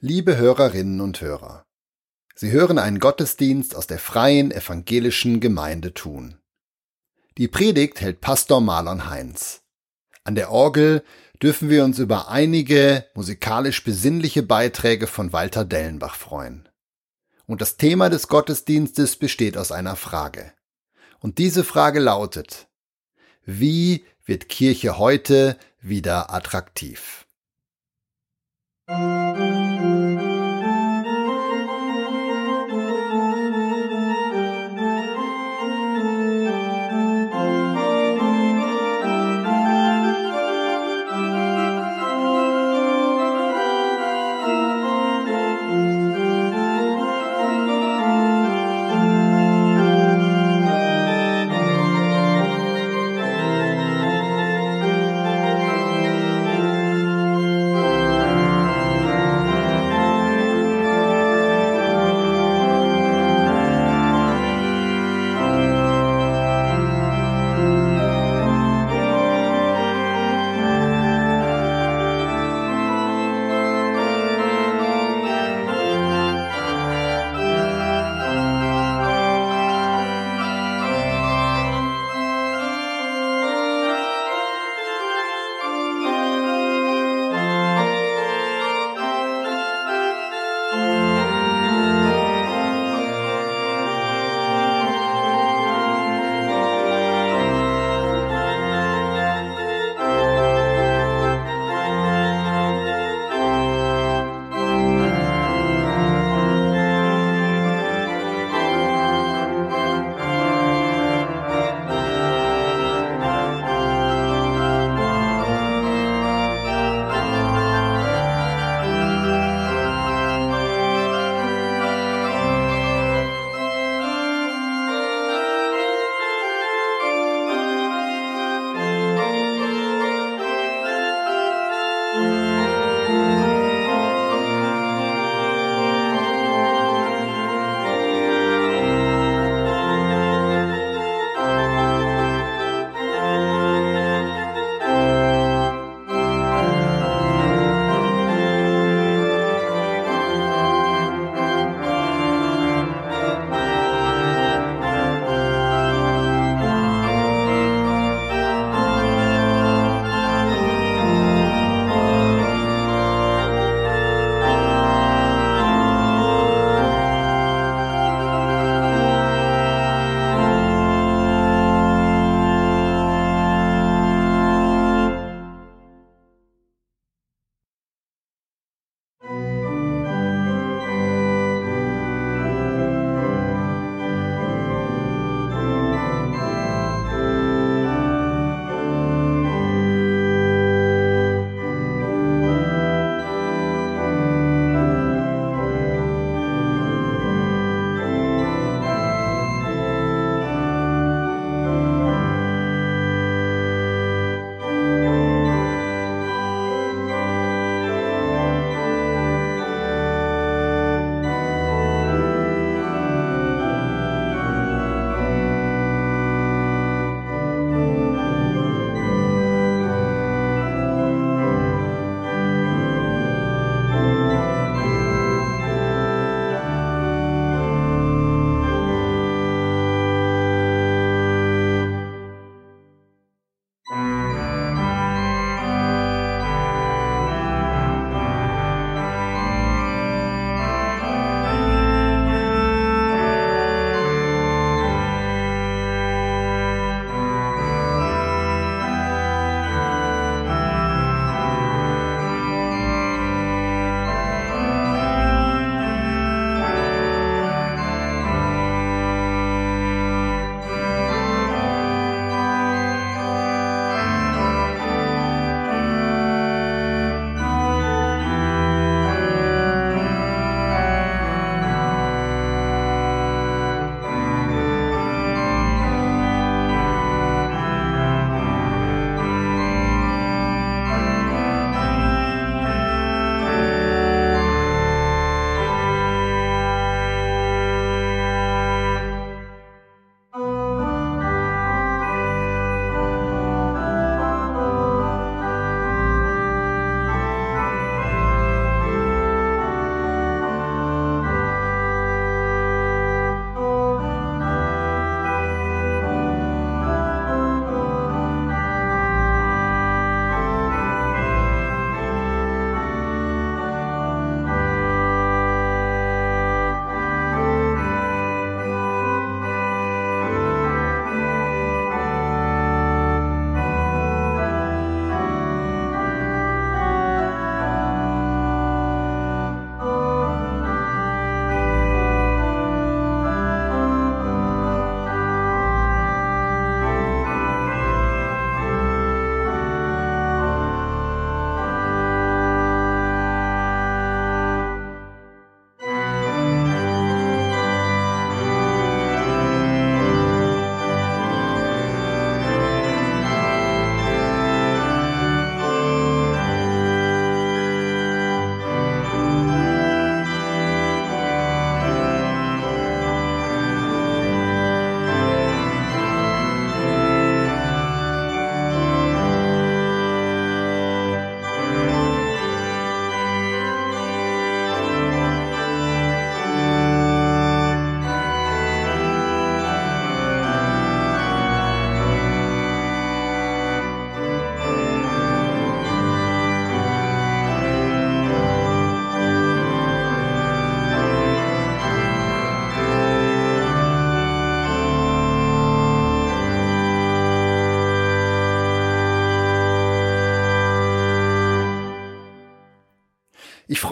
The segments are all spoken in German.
Liebe Hörerinnen und Hörer, Sie hören einen Gottesdienst aus der freien evangelischen Gemeinde Thun. Die Predigt hält Pastor Marlon Heinz. An der Orgel dürfen wir uns über einige musikalisch besinnliche Beiträge von Walter Dellenbach freuen. Und das Thema des Gottesdienstes besteht aus einer Frage. Und diese Frage lautet, wie wird Kirche heute wieder attraktiv?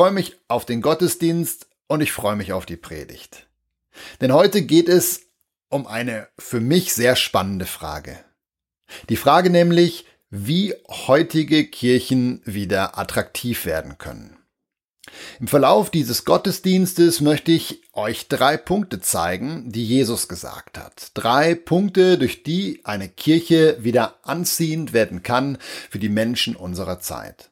Freue mich auf den Gottesdienst und ich freue mich auf die Predigt. Denn heute geht es um eine für mich sehr spannende Frage. Die Frage nämlich, wie heutige Kirchen wieder attraktiv werden können. Im Verlauf dieses Gottesdienstes möchte ich euch drei Punkte zeigen, die Jesus gesagt hat. Drei Punkte, durch die eine Kirche wieder anziehend werden kann für die Menschen unserer Zeit.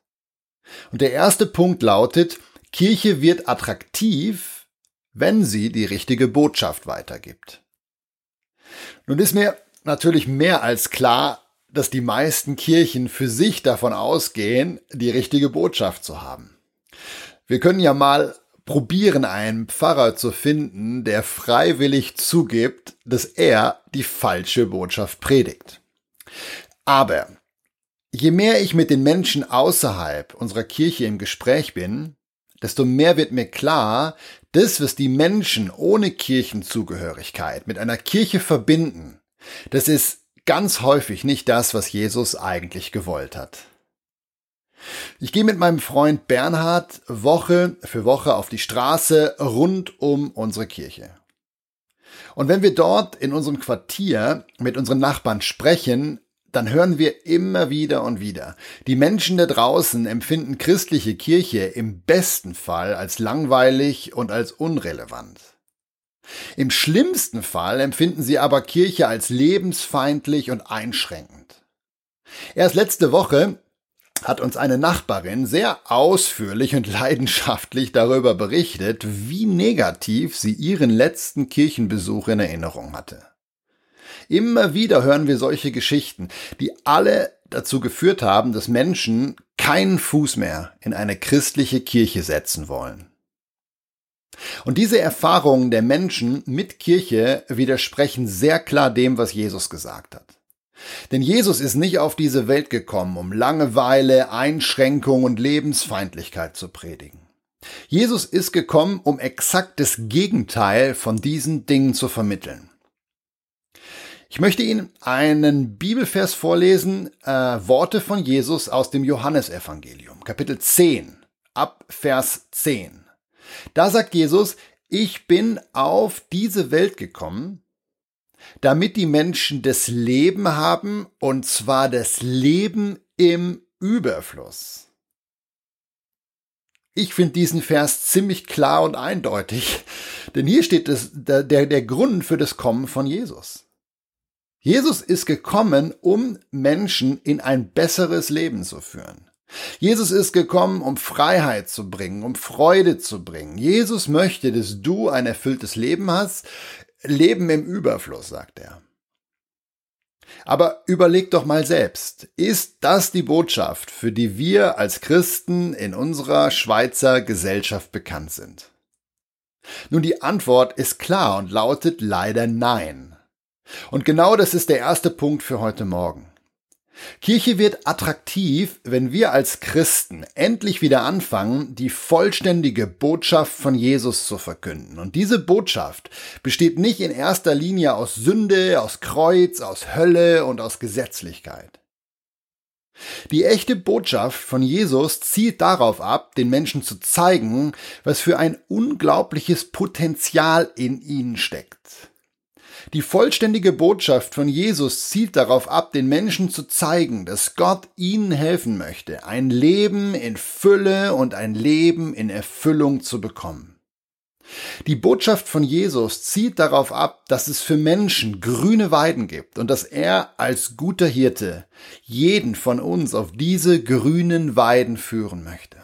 Und der erste Punkt lautet, Kirche wird attraktiv, wenn sie die richtige Botschaft weitergibt. Nun ist mir natürlich mehr als klar, dass die meisten Kirchen für sich davon ausgehen, die richtige Botschaft zu haben. Wir können ja mal probieren, einen Pfarrer zu finden, der freiwillig zugibt, dass er die falsche Botschaft predigt. Aber je mehr ich mit den Menschen außerhalb unserer Kirche im Gespräch bin, desto mehr wird mir klar, das, was die Menschen ohne Kirchenzugehörigkeit mit einer Kirche verbinden, das ist ganz häufig nicht das, was Jesus eigentlich gewollt hat. Ich gehe mit meinem Freund Bernhard Woche für Woche auf die Straße rund um unsere Kirche. Und wenn wir dort in unserem Quartier mit unseren Nachbarn sprechen, dann hören wir immer wieder und wieder. Die Menschen da draußen empfinden christliche Kirche im besten Fall als langweilig und als unrelevant. Im schlimmsten Fall empfinden sie aber Kirche als lebensfeindlich und einschränkend. Erst letzte Woche hat uns eine Nachbarin sehr ausführlich und leidenschaftlich darüber berichtet, wie negativ sie ihren letzten Kirchenbesuch in Erinnerung hatte. Immer wieder hören wir solche Geschichten, die alle dazu geführt haben, dass Menschen keinen Fuß mehr in eine christliche Kirche setzen wollen. Und diese Erfahrungen der Menschen mit Kirche widersprechen sehr klar dem, was Jesus gesagt hat. Denn Jesus ist nicht auf diese Welt gekommen, um Langeweile, Einschränkung und Lebensfeindlichkeit zu predigen. Jesus ist gekommen, um exakt das Gegenteil von diesen Dingen zu vermitteln. Ich möchte Ihnen einen Bibelvers vorlesen, äh, Worte von Jesus aus dem Johannesevangelium, Kapitel 10, ab Vers 10. Da sagt Jesus, ich bin auf diese Welt gekommen, damit die Menschen das Leben haben, und zwar das Leben im Überfluss. Ich finde diesen Vers ziemlich klar und eindeutig, denn hier steht das, der, der Grund für das Kommen von Jesus. Jesus ist gekommen, um Menschen in ein besseres Leben zu führen. Jesus ist gekommen, um Freiheit zu bringen, um Freude zu bringen. Jesus möchte, dass du ein erfülltes Leben hast. Leben im Überfluss, sagt er. Aber überleg doch mal selbst, ist das die Botschaft, für die wir als Christen in unserer Schweizer Gesellschaft bekannt sind? Nun, die Antwort ist klar und lautet leider nein. Und genau das ist der erste Punkt für heute Morgen. Kirche wird attraktiv, wenn wir als Christen endlich wieder anfangen, die vollständige Botschaft von Jesus zu verkünden. Und diese Botschaft besteht nicht in erster Linie aus Sünde, aus Kreuz, aus Hölle und aus Gesetzlichkeit. Die echte Botschaft von Jesus zielt darauf ab, den Menschen zu zeigen, was für ein unglaubliches Potenzial in ihnen steckt. Die vollständige Botschaft von Jesus zielt darauf ab, den Menschen zu zeigen, dass Gott ihnen helfen möchte, ein Leben in Fülle und ein Leben in Erfüllung zu bekommen. Die Botschaft von Jesus zielt darauf ab, dass es für Menschen grüne Weiden gibt und dass er als guter Hirte jeden von uns auf diese grünen Weiden führen möchte.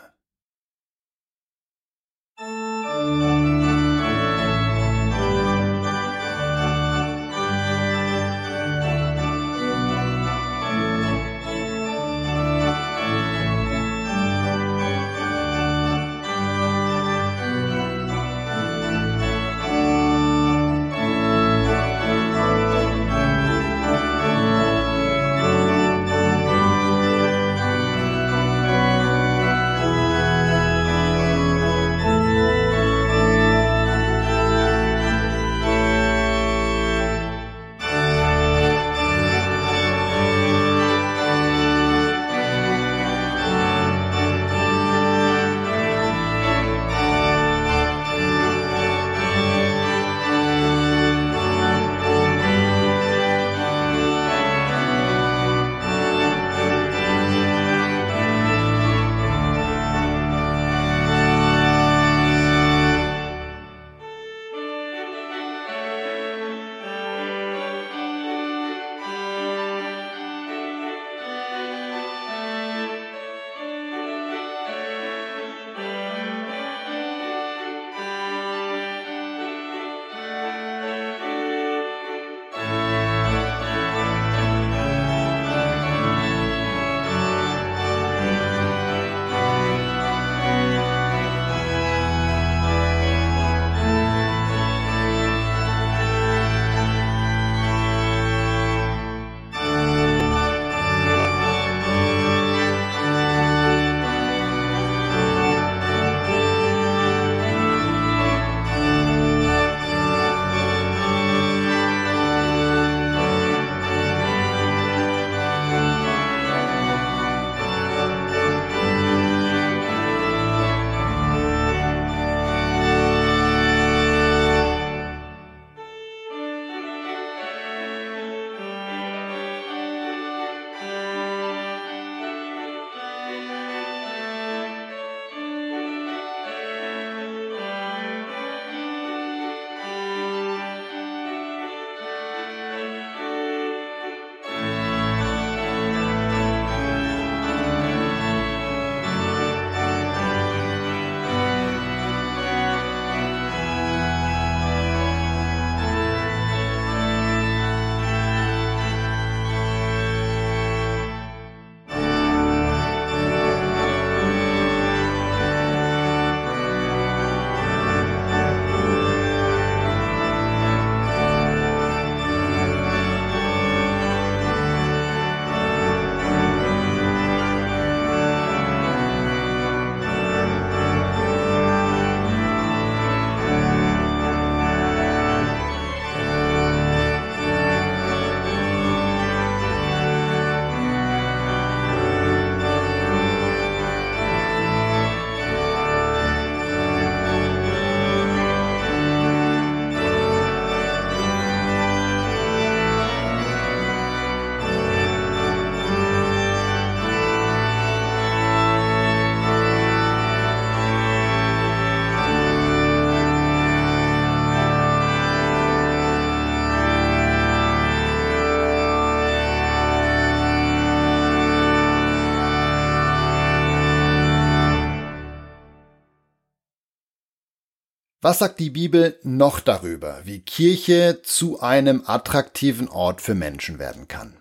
Was sagt die Bibel noch darüber, wie Kirche zu einem attraktiven Ort für Menschen werden kann?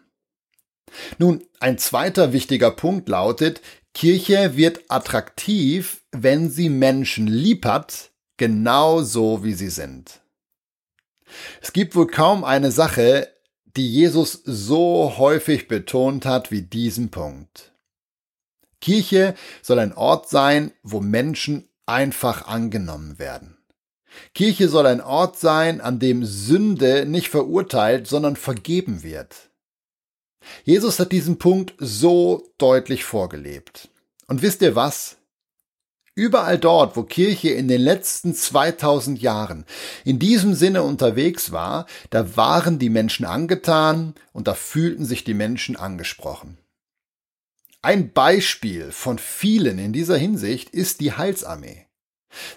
Nun, ein zweiter wichtiger Punkt lautet, Kirche wird attraktiv, wenn sie Menschen lieb hat, genau so wie sie sind. Es gibt wohl kaum eine Sache, die Jesus so häufig betont hat wie diesen Punkt. Kirche soll ein Ort sein, wo Menschen einfach angenommen werden. Kirche soll ein Ort sein, an dem Sünde nicht verurteilt, sondern vergeben wird. Jesus hat diesen Punkt so deutlich vorgelebt. Und wisst ihr was? Überall dort, wo Kirche in den letzten 2000 Jahren in diesem Sinne unterwegs war, da waren die Menschen angetan und da fühlten sich die Menschen angesprochen. Ein Beispiel von vielen in dieser Hinsicht ist die Heilsarmee.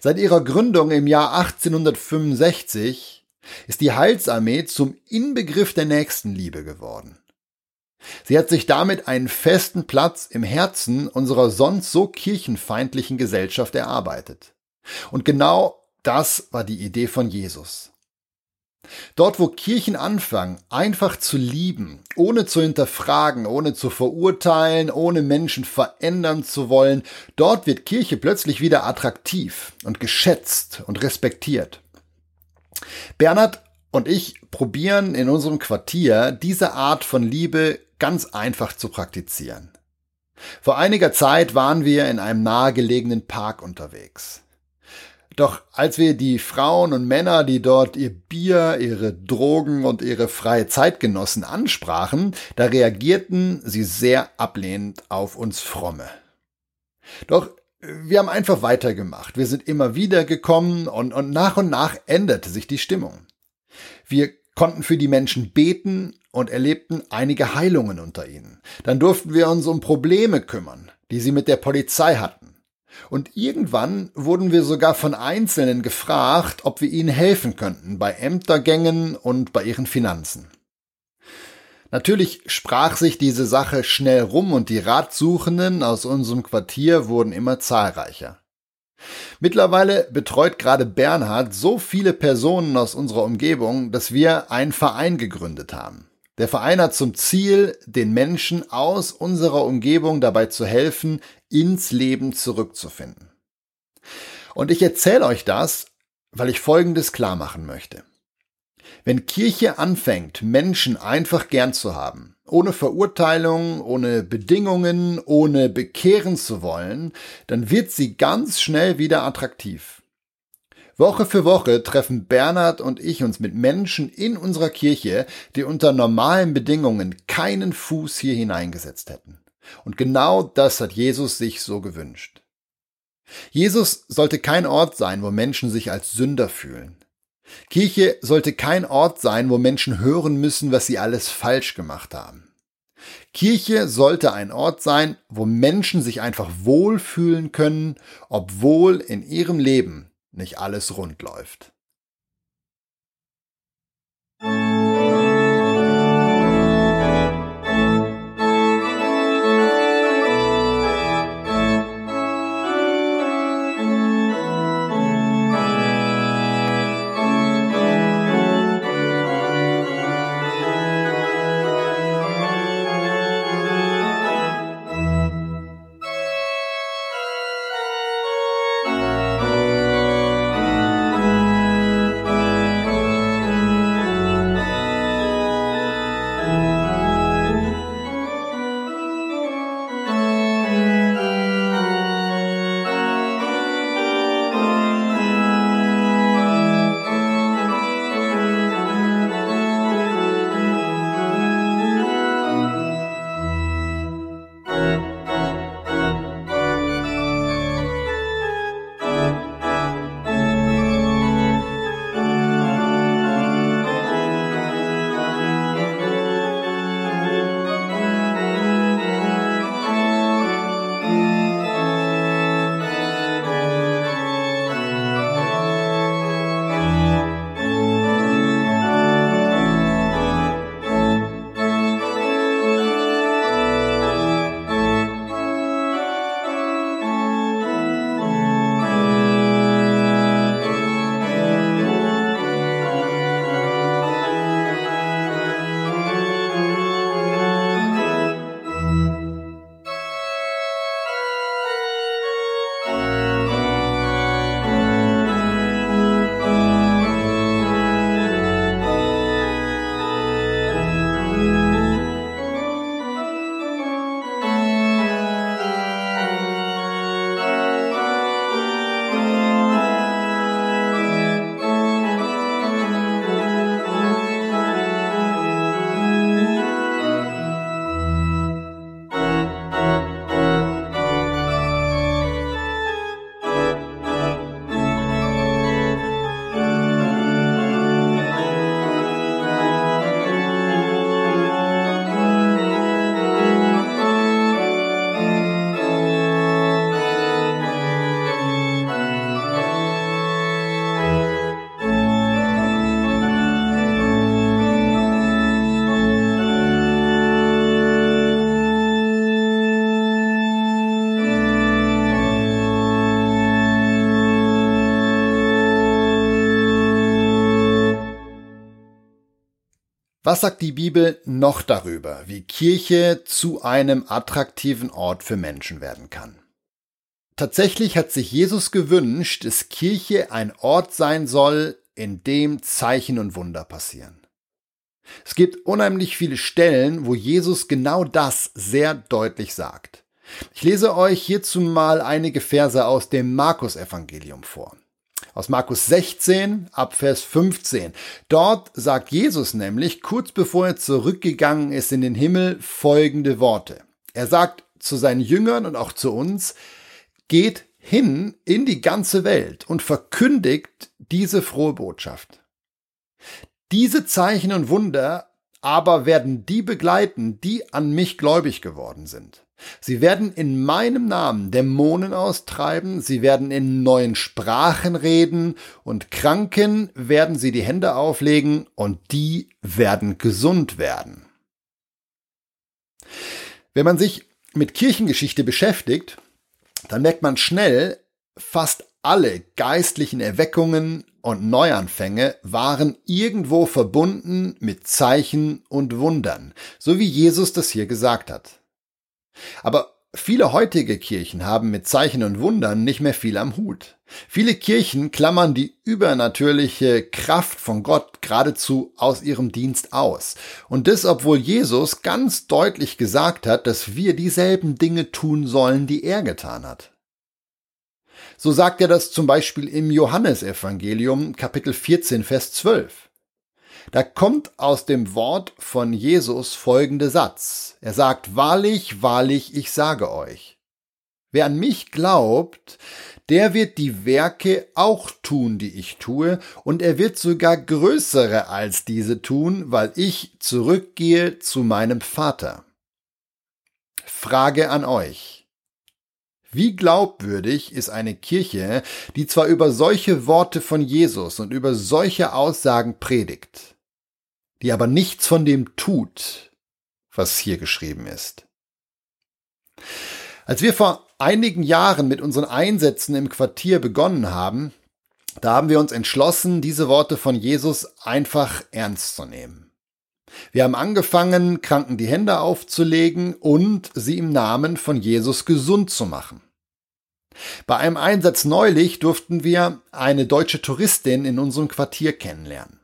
Seit ihrer Gründung im Jahr 1865 ist die Heilsarmee zum Inbegriff der Nächstenliebe geworden. Sie hat sich damit einen festen Platz im Herzen unserer sonst so kirchenfeindlichen Gesellschaft erarbeitet. Und genau das war die Idee von Jesus. Dort, wo Kirchen anfangen, einfach zu lieben, ohne zu hinterfragen, ohne zu verurteilen, ohne Menschen verändern zu wollen, dort wird Kirche plötzlich wieder attraktiv und geschätzt und respektiert. Bernhard und ich probieren in unserem Quartier diese Art von Liebe ganz einfach zu praktizieren. Vor einiger Zeit waren wir in einem nahegelegenen Park unterwegs. Doch als wir die Frauen und Männer, die dort ihr Bier, ihre Drogen und ihre freie Zeit genossen, ansprachen, da reagierten sie sehr ablehnend auf uns Fromme. Doch wir haben einfach weitergemacht. Wir sind immer wieder gekommen und, und nach und nach änderte sich die Stimmung. Wir konnten für die Menschen beten und erlebten einige Heilungen unter ihnen. Dann durften wir uns um Probleme kümmern, die sie mit der Polizei hatten. Und irgendwann wurden wir sogar von Einzelnen gefragt, ob wir ihnen helfen könnten bei Ämtergängen und bei ihren Finanzen. Natürlich sprach sich diese Sache schnell rum und die Ratsuchenden aus unserem Quartier wurden immer zahlreicher. Mittlerweile betreut gerade Bernhard so viele Personen aus unserer Umgebung, dass wir einen Verein gegründet haben. Der Verein hat zum Ziel, den Menschen aus unserer Umgebung dabei zu helfen, ins Leben zurückzufinden. Und ich erzähle euch das, weil ich Folgendes klar machen möchte. Wenn Kirche anfängt, Menschen einfach gern zu haben, ohne Verurteilung, ohne Bedingungen, ohne bekehren zu wollen, dann wird sie ganz schnell wieder attraktiv. Woche für Woche treffen Bernhard und ich uns mit Menschen in unserer Kirche, die unter normalen Bedingungen keinen Fuß hier hineingesetzt hätten. Und genau das hat Jesus sich so gewünscht. Jesus sollte kein Ort sein, wo Menschen sich als Sünder fühlen. Kirche sollte kein Ort sein, wo Menschen hören müssen, was sie alles falsch gemacht haben. Kirche sollte ein Ort sein, wo Menschen sich einfach wohlfühlen können, obwohl in ihrem Leben nicht alles rund läuft. Was sagt die Bibel noch darüber, wie Kirche zu einem attraktiven Ort für Menschen werden kann? Tatsächlich hat sich Jesus gewünscht, dass Kirche ein Ort sein soll, in dem Zeichen und Wunder passieren. Es gibt unheimlich viele Stellen, wo Jesus genau das sehr deutlich sagt. Ich lese euch hierzu mal einige Verse aus dem Markus-Evangelium vor. Aus Markus 16 ab Vers 15. Dort sagt Jesus nämlich, kurz bevor er zurückgegangen ist in den Himmel, folgende Worte. Er sagt zu seinen Jüngern und auch zu uns, geht hin in die ganze Welt und verkündigt diese frohe Botschaft. Diese Zeichen und Wunder aber werden die begleiten, die an mich gläubig geworden sind. Sie werden in meinem Namen Dämonen austreiben, sie werden in neuen Sprachen reden und Kranken werden sie die Hände auflegen und die werden gesund werden. Wenn man sich mit Kirchengeschichte beschäftigt, dann merkt man schnell, fast alle geistlichen Erweckungen und Neuanfänge waren irgendwo verbunden mit Zeichen und Wundern, so wie Jesus das hier gesagt hat. Aber viele heutige Kirchen haben mit Zeichen und Wundern nicht mehr viel am Hut. Viele Kirchen klammern die übernatürliche Kraft von Gott geradezu aus ihrem Dienst aus. Und das, obwohl Jesus ganz deutlich gesagt hat, dass wir dieselben Dinge tun sollen, die er getan hat. So sagt er das zum Beispiel im Johannesevangelium Kapitel 14, Vers 12. Da kommt aus dem Wort von Jesus folgende Satz. Er sagt, wahrlich, wahrlich, ich sage euch. Wer an mich glaubt, der wird die Werke auch tun, die ich tue, und er wird sogar größere als diese tun, weil ich zurückgehe zu meinem Vater. Frage an euch. Wie glaubwürdig ist eine Kirche, die zwar über solche Worte von Jesus und über solche Aussagen predigt, die aber nichts von dem tut, was hier geschrieben ist? Als wir vor einigen Jahren mit unseren Einsätzen im Quartier begonnen haben, da haben wir uns entschlossen, diese Worte von Jesus einfach ernst zu nehmen. Wir haben angefangen, Kranken die Hände aufzulegen und sie im Namen von Jesus gesund zu machen. Bei einem Einsatz neulich durften wir eine deutsche Touristin in unserem Quartier kennenlernen.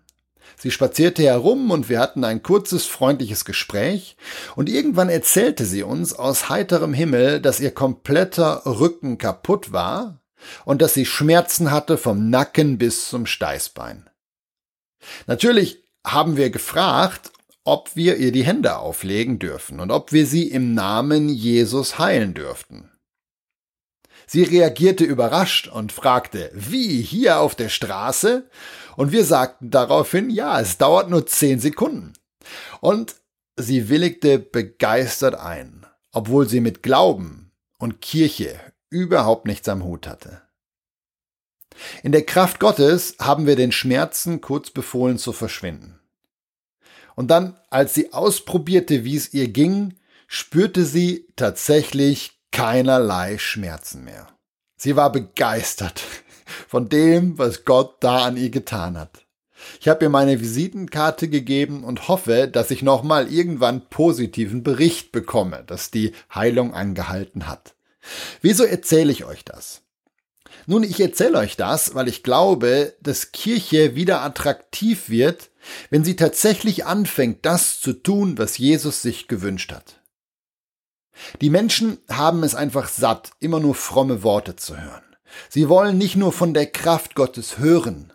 Sie spazierte herum und wir hatten ein kurzes, freundliches Gespräch und irgendwann erzählte sie uns aus heiterem Himmel, dass ihr kompletter Rücken kaputt war und dass sie Schmerzen hatte vom Nacken bis zum Steißbein. Natürlich haben wir gefragt, ob wir ihr die Hände auflegen dürfen und ob wir sie im Namen Jesus heilen dürften. Sie reagierte überrascht und fragte, wie, hier auf der Straße? Und wir sagten daraufhin, ja, es dauert nur zehn Sekunden. Und sie willigte begeistert ein, obwohl sie mit Glauben und Kirche überhaupt nichts am Hut hatte. In der Kraft Gottes haben wir den Schmerzen kurz befohlen zu verschwinden. Und dann, als sie ausprobierte, wie es ihr ging, spürte sie tatsächlich keinerlei Schmerzen mehr. Sie war begeistert von dem, was Gott da an ihr getan hat. Ich habe ihr meine Visitenkarte gegeben und hoffe, dass ich nochmal irgendwann positiven Bericht bekomme, dass die Heilung angehalten hat. Wieso erzähle ich euch das? Nun, ich erzähle euch das, weil ich glaube, dass Kirche wieder attraktiv wird, wenn sie tatsächlich anfängt, das zu tun, was Jesus sich gewünscht hat. Die Menschen haben es einfach satt, immer nur fromme Worte zu hören. Sie wollen nicht nur von der Kraft Gottes hören,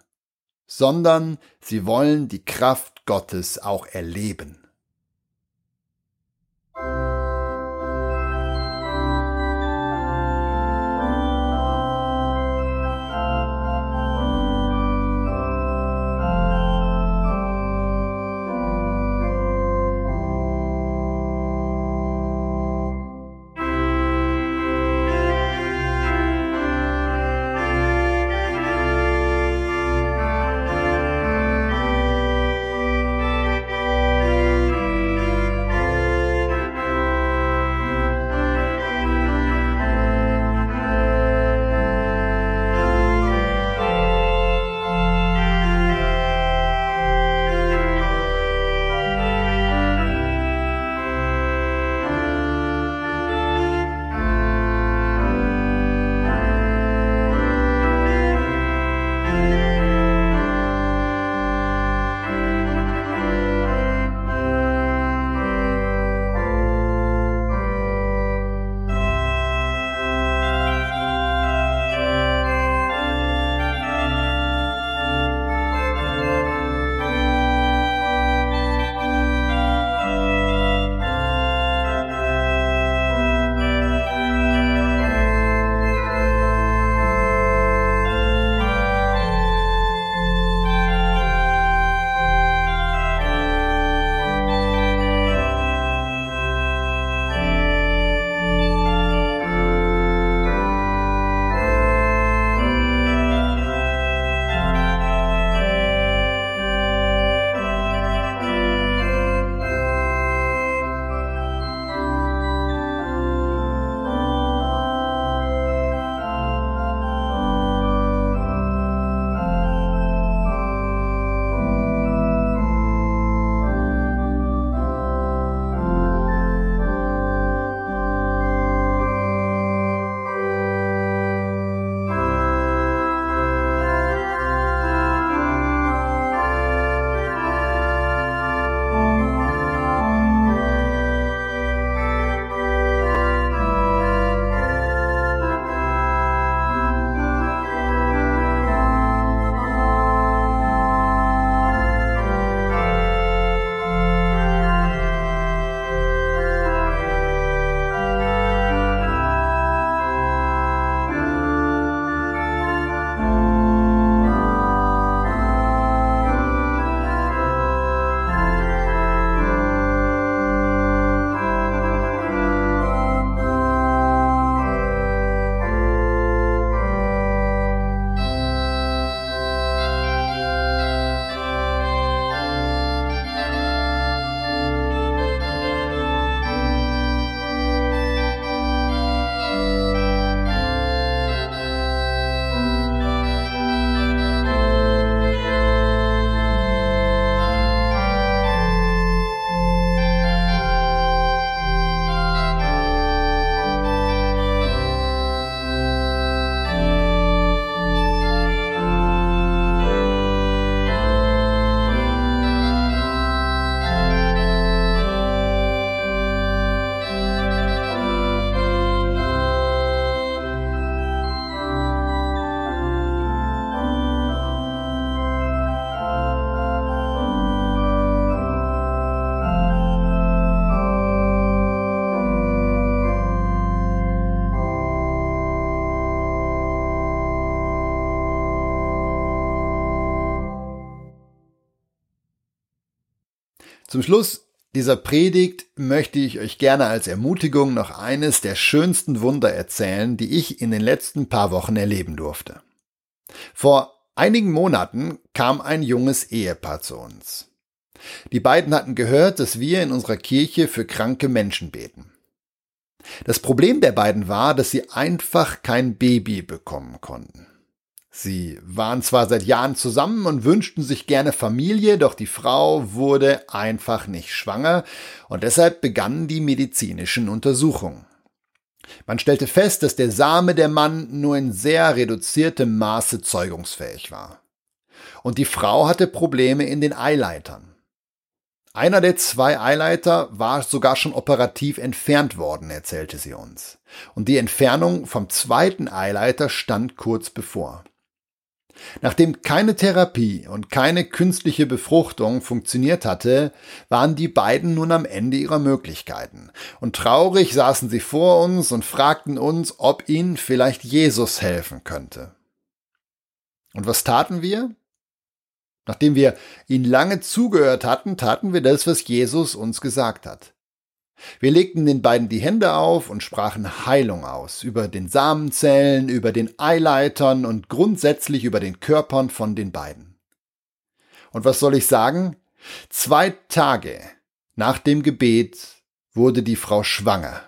sondern sie wollen die Kraft Gottes auch erleben. Zum Schluss dieser Predigt möchte ich euch gerne als Ermutigung noch eines der schönsten Wunder erzählen, die ich in den letzten paar Wochen erleben durfte. Vor einigen Monaten kam ein junges Ehepaar zu uns. Die beiden hatten gehört, dass wir in unserer Kirche für kranke Menschen beten. Das Problem der beiden war, dass sie einfach kein Baby bekommen konnten. Sie waren zwar seit Jahren zusammen und wünschten sich gerne Familie, doch die Frau wurde einfach nicht schwanger und deshalb begannen die medizinischen Untersuchungen. Man stellte fest, dass der Same der Mann nur in sehr reduziertem Maße zeugungsfähig war. Und die Frau hatte Probleme in den Eileitern. Einer der zwei Eileiter war sogar schon operativ entfernt worden, erzählte sie uns. Und die Entfernung vom zweiten Eileiter stand kurz bevor. Nachdem keine Therapie und keine künstliche Befruchtung funktioniert hatte, waren die beiden nun am Ende ihrer Möglichkeiten. Und traurig saßen sie vor uns und fragten uns, ob ihnen vielleicht Jesus helfen könnte. Und was taten wir? Nachdem wir ihnen lange zugehört hatten, taten wir das, was Jesus uns gesagt hat. Wir legten den beiden die Hände auf und sprachen Heilung aus, über den Samenzellen, über den Eileitern und grundsätzlich über den Körpern von den beiden. Und was soll ich sagen? Zwei Tage nach dem Gebet wurde die Frau schwanger.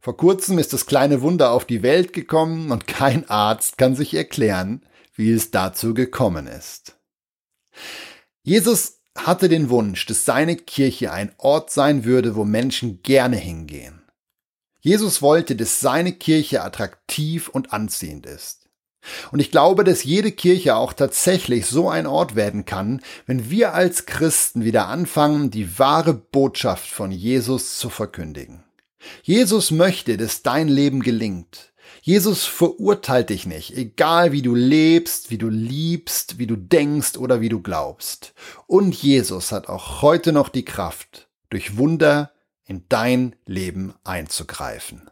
Vor kurzem ist das kleine Wunder auf die Welt gekommen und kein Arzt kann sich erklären, wie es dazu gekommen ist. Jesus hatte den Wunsch, dass seine Kirche ein Ort sein würde, wo Menschen gerne hingehen. Jesus wollte, dass seine Kirche attraktiv und anziehend ist. Und ich glaube, dass jede Kirche auch tatsächlich so ein Ort werden kann, wenn wir als Christen wieder anfangen, die wahre Botschaft von Jesus zu verkündigen. Jesus möchte, dass dein Leben gelingt. Jesus verurteilt dich nicht, egal wie du lebst, wie du liebst, wie du denkst oder wie du glaubst. Und Jesus hat auch heute noch die Kraft, durch Wunder in dein Leben einzugreifen.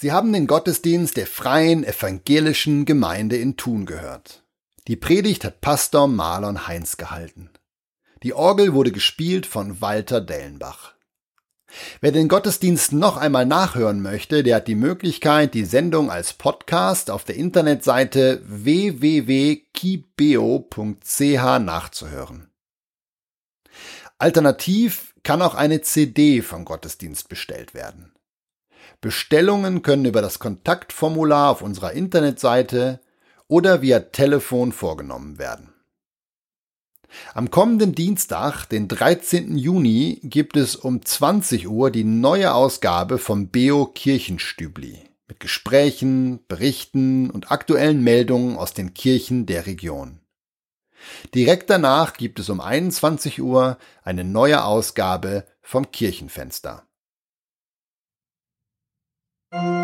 Sie haben den Gottesdienst der Freien Evangelischen Gemeinde in Thun gehört. Die Predigt hat Pastor Marlon Heinz gehalten. Die Orgel wurde gespielt von Walter Dellenbach. Wer den Gottesdienst noch einmal nachhören möchte, der hat die Möglichkeit, die Sendung als Podcast auf der Internetseite www.kibeo.ch nachzuhören. Alternativ kann auch eine CD vom Gottesdienst bestellt werden. Bestellungen können über das Kontaktformular auf unserer Internetseite oder via Telefon vorgenommen werden. Am kommenden Dienstag, den 13. Juni, gibt es um 20 Uhr die neue Ausgabe vom Beo Kirchenstübli mit Gesprächen, Berichten und aktuellen Meldungen aus den Kirchen der Region. Direkt danach gibt es um 21 Uhr eine neue Ausgabe vom Kirchenfenster. you